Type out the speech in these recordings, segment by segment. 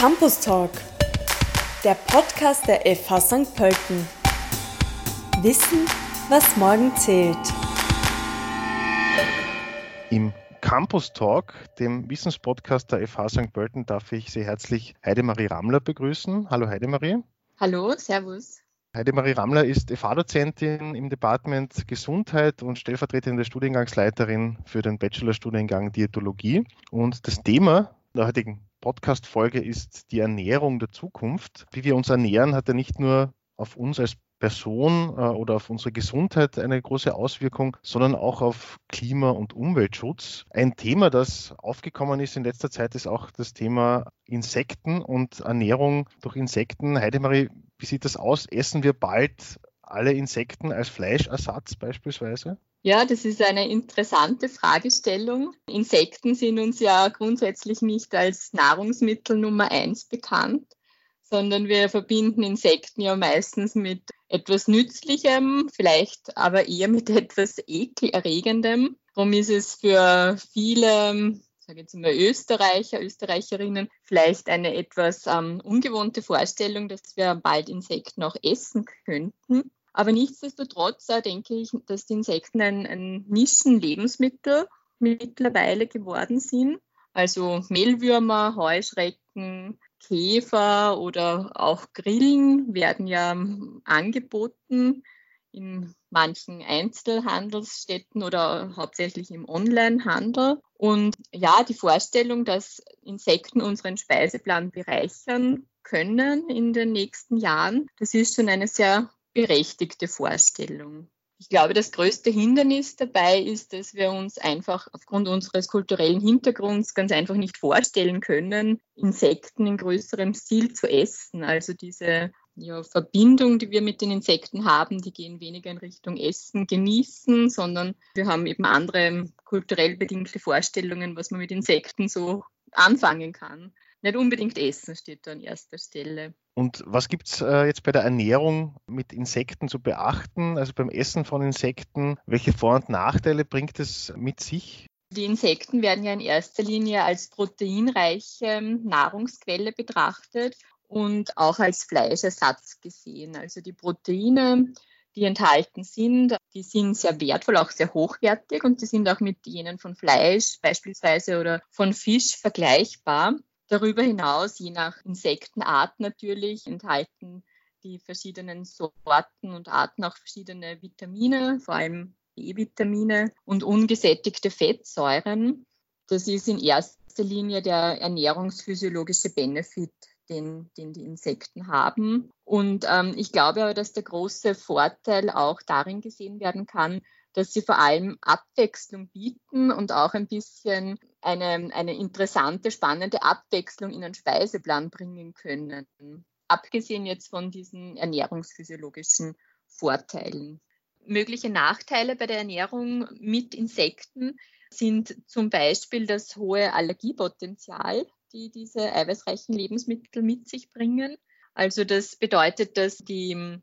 Campus Talk, der Podcast der FH St. Pölten. Wissen, was morgen zählt. Im Campus Talk, dem Wissenspodcast der FH St. Pölten, darf ich sehr herzlich Heidemarie Rammler begrüßen. Hallo Heidemarie. Hallo, Servus. Heidemarie Rammler ist FH-Dozentin im Department Gesundheit und stellvertretende Studiengangsleiterin für den Bachelorstudiengang Diätologie. Und das Thema der heutigen Podcast-Folge ist die Ernährung der Zukunft. Wie wir uns ernähren, hat ja nicht nur auf uns als Person äh, oder auf unsere Gesundheit eine große Auswirkung, sondern auch auf Klima- und Umweltschutz. Ein Thema, das aufgekommen ist in letzter Zeit, ist auch das Thema Insekten und Ernährung durch Insekten. Heidemarie, wie sieht das aus? Essen wir bald alle Insekten als Fleischersatz beispielsweise? Ja, das ist eine interessante Fragestellung. Insekten sind uns ja grundsätzlich nicht als Nahrungsmittel Nummer eins bekannt, sondern wir verbinden Insekten ja meistens mit etwas Nützlichem, vielleicht aber eher mit etwas Ekelerregendem. Darum ist es für viele sage jetzt mal Österreicher, Österreicherinnen, vielleicht eine etwas ähm, ungewohnte Vorstellung, dass wir bald Insekten auch essen könnten. Aber nichtsdestotrotz äh, denke ich, dass die Insekten ein, ein Nischenlebensmittel mittlerweile geworden sind. Also Mehlwürmer, Heuschrecken, Käfer oder auch Grillen werden ja angeboten in manchen Einzelhandelsstätten oder hauptsächlich im Onlinehandel. Und ja, die Vorstellung, dass Insekten unseren Speiseplan bereichern können in den nächsten Jahren, das ist schon eine sehr berechtigte Vorstellung. Ich glaube, das größte Hindernis dabei ist, dass wir uns einfach aufgrund unseres kulturellen Hintergrunds ganz einfach nicht vorstellen können, Insekten in größerem Stil zu essen. Also diese ja, Verbindung, die wir mit den Insekten haben, die gehen weniger in Richtung Essen, Genießen, sondern wir haben eben andere kulturell bedingte Vorstellungen, was man mit Insekten so anfangen kann. Nicht unbedingt Essen steht da an erster Stelle. Und was gibt es äh, jetzt bei der Ernährung mit Insekten zu beachten? Also beim Essen von Insekten, welche Vor- und Nachteile bringt es mit sich? Die Insekten werden ja in erster Linie als proteinreiche Nahrungsquelle betrachtet und auch als Fleischersatz gesehen. Also die Proteine, die enthalten sind, die sind sehr wertvoll, auch sehr hochwertig und die sind auch mit jenen von Fleisch beispielsweise oder von Fisch vergleichbar. Darüber hinaus, je nach Insektenart natürlich, enthalten die verschiedenen Sorten und Arten auch verschiedene Vitamine, vor allem B-Vitamine und ungesättigte Fettsäuren. Das ist in erster Linie der ernährungsphysiologische Benefit, den, den die Insekten haben. Und ähm, ich glaube aber, dass der große Vorteil auch darin gesehen werden kann, dass sie vor allem Abwechslung bieten und auch ein bisschen eine, eine interessante, spannende Abwechslung in einen Speiseplan bringen können. Abgesehen jetzt von diesen ernährungsphysiologischen Vorteilen. Mögliche Nachteile bei der Ernährung mit Insekten sind zum Beispiel das hohe Allergiepotenzial, die diese eiweißreichen Lebensmittel mit sich bringen. Also das bedeutet, dass die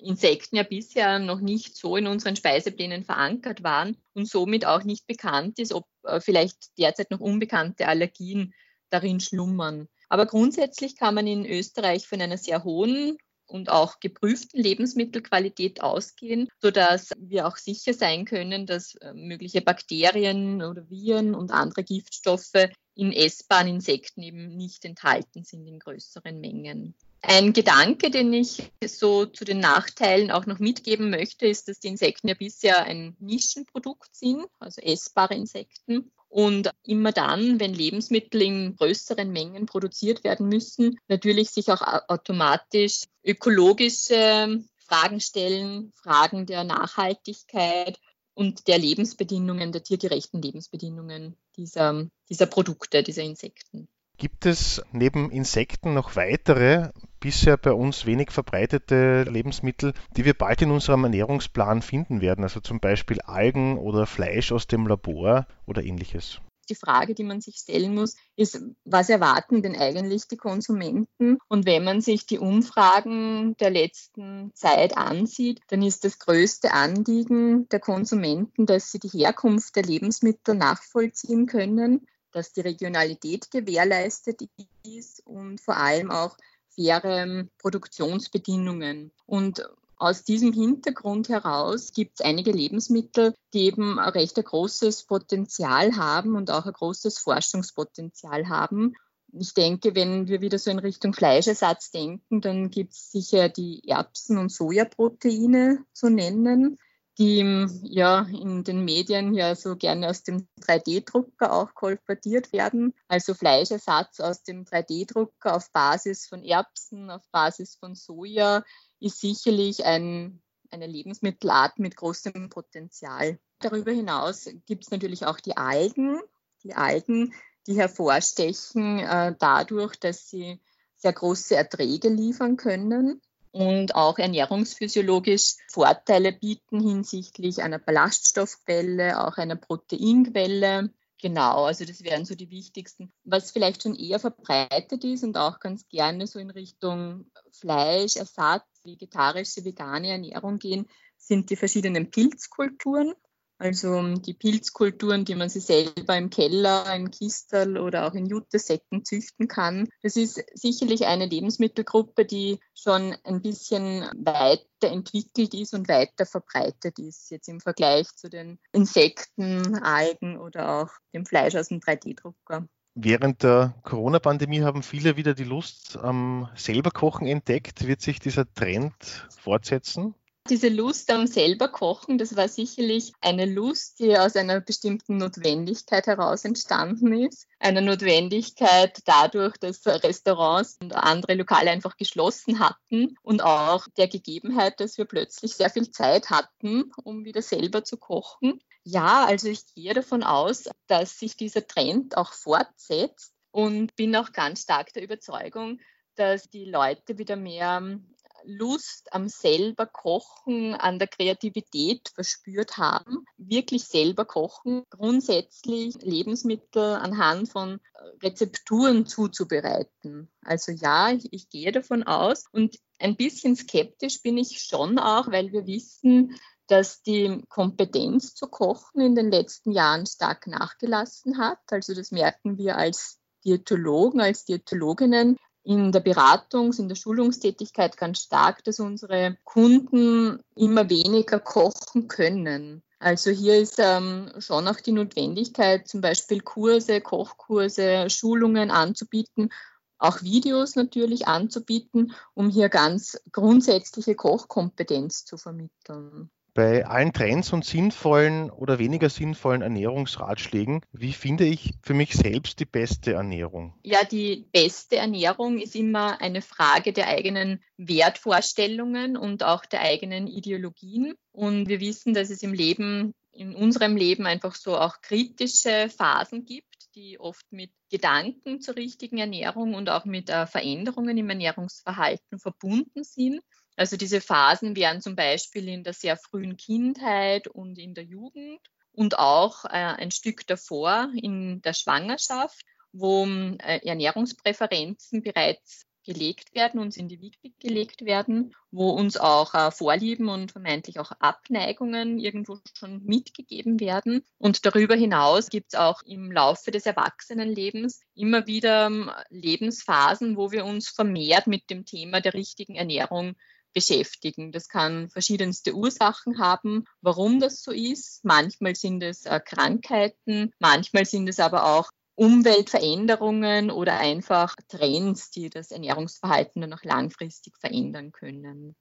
Insekten ja bisher noch nicht so in unseren Speiseplänen verankert waren und somit auch nicht bekannt ist, ob äh, vielleicht derzeit noch unbekannte Allergien darin schlummern. Aber grundsätzlich kann man in Österreich von einer sehr hohen und auch geprüften Lebensmittelqualität ausgehen, sodass wir auch sicher sein können, dass äh, mögliche Bakterien oder Viren und andere Giftstoffe in essbaren Insekten eben nicht enthalten sind in größeren Mengen. Ein Gedanke, den ich so zu den Nachteilen auch noch mitgeben möchte, ist, dass die Insekten ja bisher ein Nischenprodukt sind, also essbare Insekten. Und immer dann, wenn Lebensmittel in größeren Mengen produziert werden müssen, natürlich sich auch automatisch ökologische Fragen stellen, Fragen der Nachhaltigkeit und der Lebensbedingungen, der tiergerechten Lebensbedingungen dieser, dieser Produkte, dieser Insekten. Gibt es neben Insekten noch weitere, bisher bei uns wenig verbreitete Lebensmittel, die wir bald in unserem Ernährungsplan finden werden? Also zum Beispiel Algen oder Fleisch aus dem Labor oder ähnliches? Die Frage, die man sich stellen muss, ist, was erwarten denn eigentlich die Konsumenten? Und wenn man sich die Umfragen der letzten Zeit ansieht, dann ist das größte Anliegen der Konsumenten, dass sie die Herkunft der Lebensmittel nachvollziehen können dass die Regionalität gewährleistet ist und vor allem auch faire Produktionsbedingungen. Und aus diesem Hintergrund heraus gibt es einige Lebensmittel, die eben ein recht großes Potenzial haben und auch ein großes Forschungspotenzial haben. Ich denke, wenn wir wieder so in Richtung Fleischersatz denken, dann gibt es sicher die Erbsen- und Sojaproteine zu nennen die ja in den Medien ja so gerne aus dem 3D-Drucker auch kolportiert werden. Also Fleischersatz aus dem 3D-Drucker auf Basis von Erbsen, auf Basis von Soja ist sicherlich ein, eine Lebensmittelart mit großem Potenzial. Darüber hinaus gibt es natürlich auch die Algen. Die Algen, die hervorstechen äh, dadurch, dass sie sehr große Erträge liefern können und auch ernährungsphysiologisch Vorteile bieten hinsichtlich einer Ballaststoffquelle, auch einer Proteinquelle. Genau, also das wären so die wichtigsten. Was vielleicht schon eher verbreitet ist und auch ganz gerne so in Richtung Fleischersatz, vegetarische, vegane Ernährung gehen, sind die verschiedenen Pilzkulturen. Also die Pilzkulturen, die man sich selber im Keller, im Kistel oder auch in Jutesäcken züchten kann. Das ist sicherlich eine Lebensmittelgruppe, die schon ein bisschen weiter entwickelt ist und weiter verbreitet ist, jetzt im Vergleich zu den Insekten, Algen oder auch dem Fleisch aus dem 3D-Drucker. Während der Corona-Pandemie haben viele wieder die Lust am selber Kochen entdeckt. Wird sich dieser Trend fortsetzen? Diese Lust am selber Kochen, das war sicherlich eine Lust, die aus einer bestimmten Notwendigkeit heraus entstanden ist. Eine Notwendigkeit dadurch, dass Restaurants und andere Lokale einfach geschlossen hatten und auch der Gegebenheit, dass wir plötzlich sehr viel Zeit hatten, um wieder selber zu kochen. Ja, also ich gehe davon aus, dass sich dieser Trend auch fortsetzt und bin auch ganz stark der Überzeugung, dass die Leute wieder mehr Lust am selber Kochen, an der Kreativität verspürt haben, wirklich selber kochen, grundsätzlich Lebensmittel anhand von äh, Rezepturen zuzubereiten. Also ja, ich, ich gehe davon aus und ein bisschen skeptisch bin ich schon auch, weil wir wissen, dass die Kompetenz zu kochen in den letzten Jahren stark nachgelassen hat. Also das merken wir als Diätologen, als Diätologinnen, in der Beratungs-, in der Schulungstätigkeit ganz stark, dass unsere Kunden immer weniger kochen können. Also hier ist ähm, schon auch die Notwendigkeit, zum Beispiel Kurse, Kochkurse, Schulungen anzubieten, auch Videos natürlich anzubieten, um hier ganz grundsätzliche Kochkompetenz zu vermitteln bei allen Trends und sinnvollen oder weniger sinnvollen Ernährungsratschlägen, wie finde ich für mich selbst die beste Ernährung? Ja, die beste Ernährung ist immer eine Frage der eigenen Wertvorstellungen und auch der eigenen Ideologien. Und wir wissen, dass es im Leben, in unserem Leben einfach so auch kritische Phasen gibt die oft mit Gedanken zur richtigen Ernährung und auch mit äh, Veränderungen im Ernährungsverhalten verbunden sind. Also diese Phasen wären zum Beispiel in der sehr frühen Kindheit und in der Jugend und auch äh, ein Stück davor in der Schwangerschaft, wo äh, Ernährungspräferenzen bereits gelegt werden, uns in die Wiege gelegt werden, wo uns auch äh, Vorlieben und vermeintlich auch Abneigungen irgendwo schon mitgegeben werden. Und darüber hinaus gibt es auch im Laufe des Erwachsenenlebens immer wieder ähm, Lebensphasen, wo wir uns vermehrt mit dem Thema der richtigen Ernährung beschäftigen. Das kann verschiedenste Ursachen haben, warum das so ist. Manchmal sind es äh, Krankheiten, manchmal sind es aber auch Umweltveränderungen oder einfach Trends, die das Ernährungsverhalten dann auch langfristig verändern können.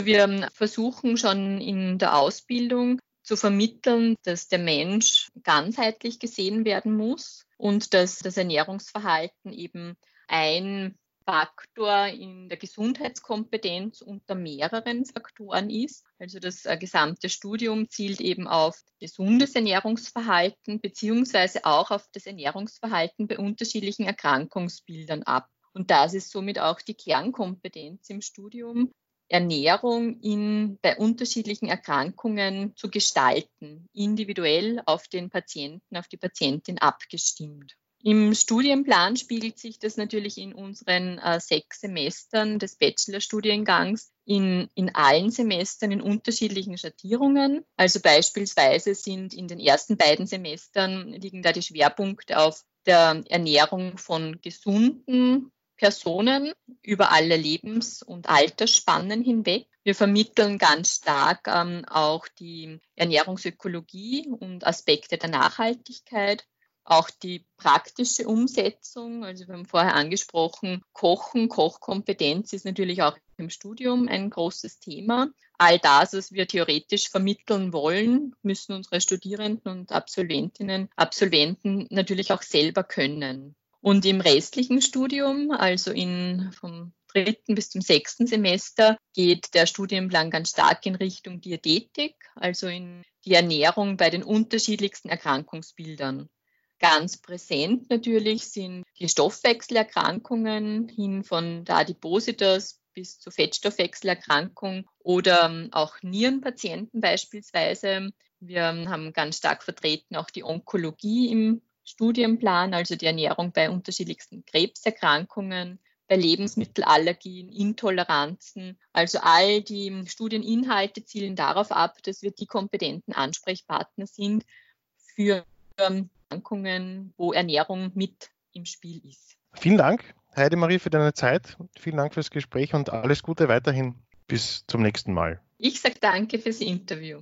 Wir versuchen schon in der Ausbildung zu vermitteln, dass der Mensch ganzheitlich gesehen werden muss und dass das Ernährungsverhalten eben ein Faktor in der Gesundheitskompetenz unter mehreren Faktoren ist. Also das äh, gesamte Studium zielt eben auf gesundes Ernährungsverhalten beziehungsweise auch auf das Ernährungsverhalten bei unterschiedlichen Erkrankungsbildern ab. Und das ist somit auch die Kernkompetenz im Studium, Ernährung in, bei unterschiedlichen Erkrankungen zu gestalten, individuell auf den Patienten, auf die Patientin abgestimmt. Im Studienplan spiegelt sich das natürlich in unseren äh, sechs Semestern des Bachelorstudiengangs in, in allen Semestern in unterschiedlichen Schattierungen. Also beispielsweise sind in den ersten beiden Semestern liegen da die Schwerpunkte auf der Ernährung von gesunden Personen über alle Lebens- und Altersspannen hinweg. Wir vermitteln ganz stark ähm, auch die Ernährungsökologie und Aspekte der Nachhaltigkeit auch die praktische Umsetzung, also wir haben vorher angesprochen, Kochen, Kochkompetenz ist natürlich auch im Studium ein großes Thema. All das, was wir theoretisch vermitteln wollen, müssen unsere Studierenden und Absolventinnen, Absolventen natürlich auch selber können. Und im restlichen Studium, also in, vom dritten bis zum sechsten Semester, geht der Studienplan ganz stark in Richtung Diätetik, also in die Ernährung bei den unterschiedlichsten Erkrankungsbildern. Ganz präsent natürlich sind die Stoffwechselerkrankungen hin von der Adipositas bis zur Fettstoffwechselerkrankung oder ähm, auch Nierenpatienten beispielsweise. Wir haben ganz stark vertreten auch die Onkologie im Studienplan, also die Ernährung bei unterschiedlichsten Krebserkrankungen, bei Lebensmittelallergien, Intoleranzen. Also all die Studieninhalte zielen darauf ab, dass wir die kompetenten Ansprechpartner sind für ähm, Erkrankungen, wo Ernährung mit im Spiel ist. Vielen Dank, Heidemarie, für deine Zeit. Vielen Dank fürs Gespräch und alles Gute weiterhin. Bis zum nächsten Mal. Ich sage danke fürs Interview.